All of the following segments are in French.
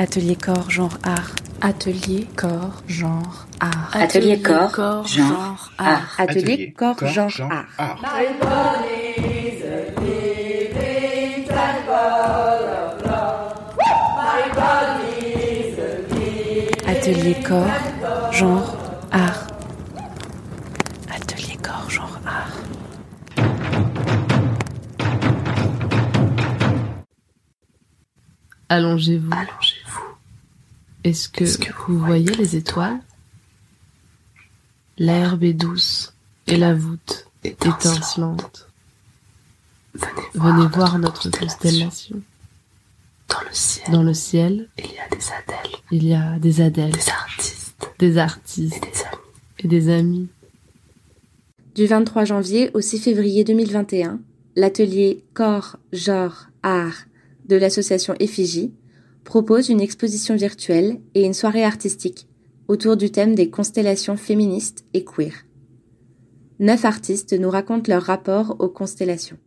Atelier corps, genre art. Atelier corps, genre art. Atelier corps, genre art. Atelier corps, genre art. Atelier corps, genre art. Atelier corps, genre art. Allongez-vous. Est-ce que, vous voyez les étoiles? L'herbe est douce et la voûte étincelante. Venez voir notre constellation. Dans le ciel, Dans le ciel, il y a des adèles, il y a des adèles, des artistes des artistes et des amis. et des amis. Du 23 janvier au 6 février 2021, l'atelier Corps, Genre, Art de l'association Effigie propose une exposition virtuelle et une soirée artistique autour du thème des constellations féministes et queer. Neuf artistes nous racontent leur rapport aux constellations.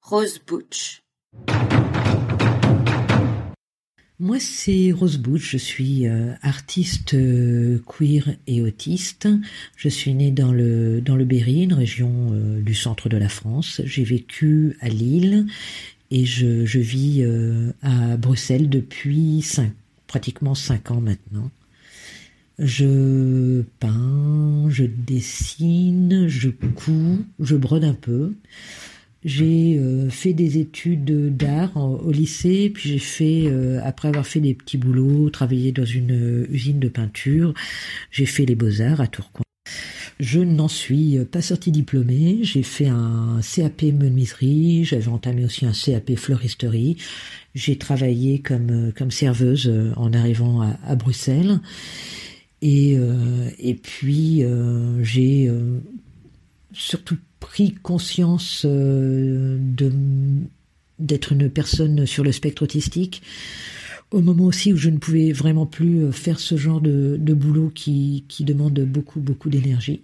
Rose Butch. Moi, c'est Rose Butch. Je suis euh, artiste euh, queer et autiste. Je suis née dans le dans le Berry, une région euh, du centre de la France. J'ai vécu à Lille et je, vis euh, à Bruxelles depuis cinq, pratiquement cinq ans maintenant. Je peins, je dessine, je couds, je brode un peu. J'ai euh, fait des études d'art au lycée, puis j'ai fait, euh, après avoir fait des petits boulots, travaillé dans une usine de peinture, j'ai fait les beaux-arts à Tourcoing. Je n'en suis pas sortie diplômée, j'ai fait un CAP menuiserie, j'avais entamé aussi un CAP fleuristerie, j'ai travaillé comme, euh, serveuse euh, en arrivant à, Bruxelles. Et, euh, puis euh, j'ai euh, surtout pris conscience euh, d'être une personne sur le spectre autistique au moment aussi où je ne pouvais vraiment plus euh, faire ce genre de, de boulot qui, qui demande beaucoup beaucoup d'énergie.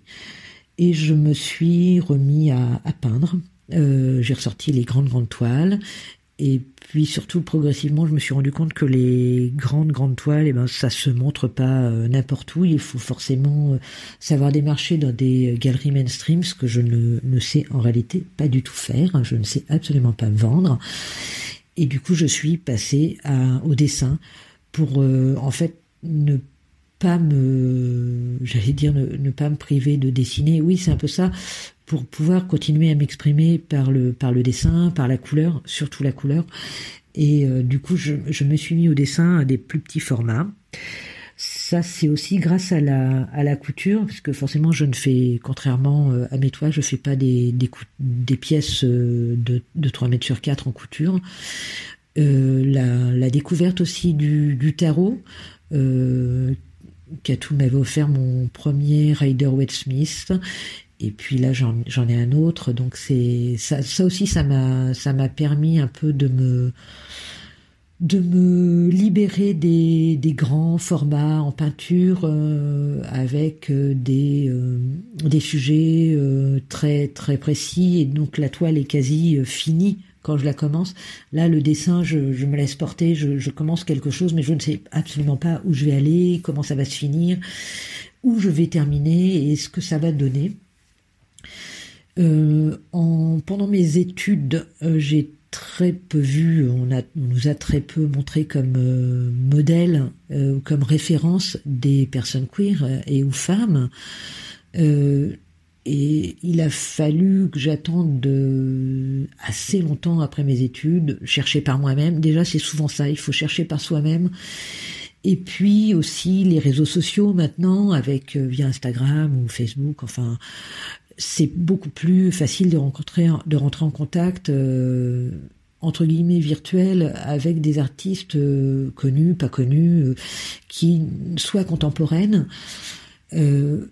Et je me suis remis à, peindre. Euh, j'ai ressorti les grandes grandes toiles. Et puis surtout progressivement je me suis rendu compte que les grandes grandes toiles eh ben se montre pas euh, n'importe où. Il faut forcément savoir démarcher dans des galeries mainstream ce que je ne, ne sais en réalité pas du tout faire. Je ne sais absolument pas vendre et du coup je suis passée au dessin pour euh, en fait ne pas me j'allais dire ne, ne pas me priver de dessiner. Oui c'est un peu ça pour pouvoir continuer à m'exprimer par le par le dessin par la couleur surtout la couleur. Et euh, du coup je, je me suis mis au dessin à des plus petits formats c'est aussi grâce à la couture parce que forcément je ne fais contrairement euh, à mes toiles je fais pas des pièces euh, de de 3 mètres sur 4 en couture. Euh, la, découverte aussi du, tarot euh, Katou m'avait offert mon premier Rider Waite Smith et puis là j'en j'en ai un autre. Donc c'est ça, ça aussi ça m'a ça m'a permis un peu de me de me libérer des, grands formats en peinture euh, avec euh, des, euh, des sujets très très précis et donc la toile est quasi finie quand je la commence. Là, le dessin, je, me laisse porter, je, commence quelque chose, mais je ne sais absolument pas où je vais aller, comment ça va se finir, où je vais terminer et ce que ça va donner. En, pendant mes études, j'ai très peu vu, on, nous a très peu montré comme euh, modèle euh, comme référence des personnes queer euh, et ou femmes. Et il a fallu que j'attende de assez longtemps après mes études, chercher par moi-même. Déjà, c'est souvent ça, il faut chercher par soi-même. Et puis aussi les réseaux sociaux maintenant, avec via Instagram ou Facebook, enfin, c'est beaucoup plus facile de rentrer en contact entre guillemets virtuel avec des artistes euh, connus, pas connus, euh, qui soient contemporaines, euh,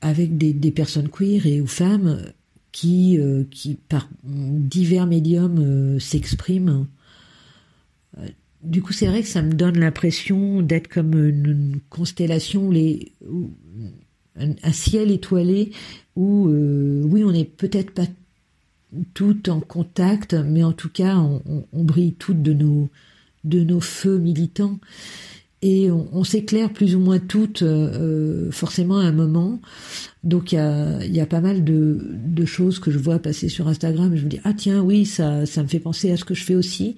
avec des, personnes queer et ou femmes qui, qui par divers médiums s'expriment. Du coup, c'est vrai que ça me donne l'impression d'être comme une, constellation, les, un, un ciel étoilé où, oui, on n'est peut-être pas toutes en contact, mais en tout cas, on, brille toutes de nos, de nos feux militants et on, s'éclaire plus ou moins toutes euh, forcément à un moment. Donc il y a, y a pas mal de, de, choses que je vois passer sur Instagram et je me dis ah tiens oui ça ça me fait penser à ce que je fais aussi.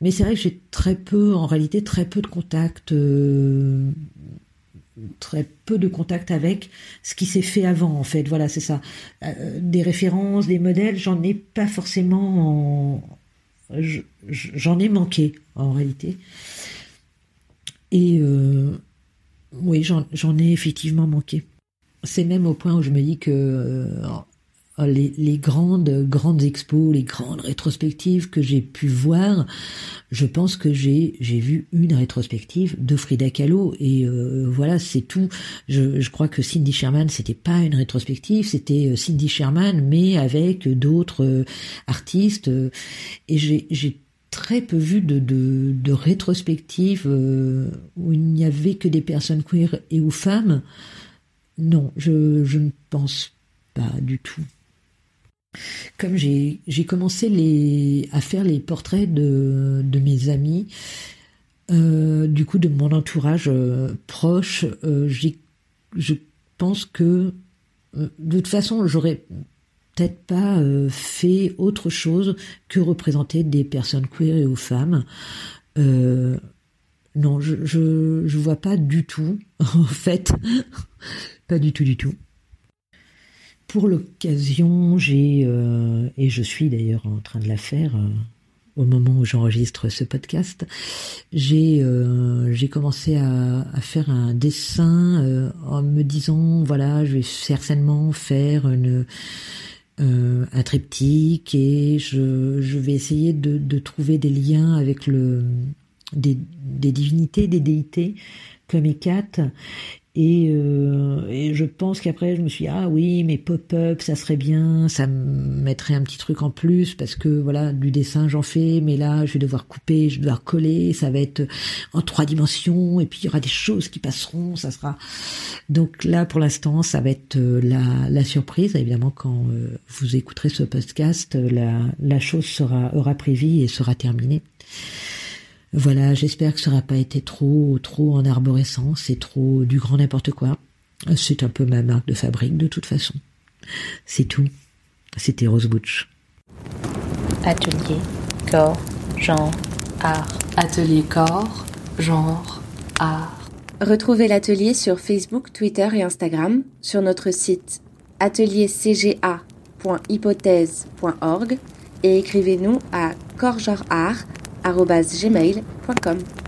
Mais c'est vrai que j'ai très peu en réalité très peu de contacts euh, très peu de contact avec ce qui s'est fait avant en fait. Voilà c'est ça. Euh, des références des modèles j'en ai pas forcément j'en ai manqué en réalité. Et euh, oui, j'en ai effectivement manqué. C'est même au point où je me dis que euh, les, les, grandes grandes expos, les grandes rétrospectives que j'ai pu voir, je pense que j'ai j'ai vu une rétrospective de Frida Kahlo et euh, voilà c'est tout. Je, crois que Cindy Sherman c'était pas une rétrospective, c'était Cindy Sherman mais avec d'autres artistes et j'ai très peu vu de, de, rétrospectives euh, où il n'y avait que des personnes queer et ou femmes. Non, je, je ne pense pas du tout. Comme j'ai commencé à faire les portraits de, mes amis, euh, du coup de mon entourage euh, proche, je pense que de toute façon j'aurais peut-être pas euh, fait autre chose que représenter des personnes queer et ou femmes. Euh, non, je, je, je vois pas du tout, en fait, pas du tout, du tout. Pour l'occasion, j'ai euh, et je suis d'ailleurs en train de la faire au moment où j'enregistre ce podcast, j'ai j'ai commencé à, faire un dessin en me disant voilà, je vais certainement faire une euh, un triptyque et je, je vais essayer de, de, trouver des liens avec le des, des divinités, des déités comme Hécate et, euh, et, je pense qu'après, je me suis dit, ah oui, mais pop-up, ça serait bien, ça me mettrait un petit truc en plus, parce que voilà, du dessin, j'en fais, mais là, je vais devoir couper, je vais devoir coller, ça va être en trois dimensions, et puis il y aura des choses qui passeront, ça sera... Donc là, pour l'instant, ça va être euh, la, la surprise. Évidemment, quand euh, vous écouterez ce podcast, la, la chose sera, aura pris et sera terminée. Voilà, j'espère que ça n'aura pas été trop, trop en arborescence et trop du grand n'importe quoi. C'est un peu ma marque de fabrique de toute façon. C'est tout. C'était Rose Butch. Atelier, corps, genre, art. Atelier corps, genre, art. Retrouvez l'atelier sur Facebook, Twitter et Instagram, sur notre site ateliercga.hypothèse.org et écrivez-nous à corps genre art gmail.com.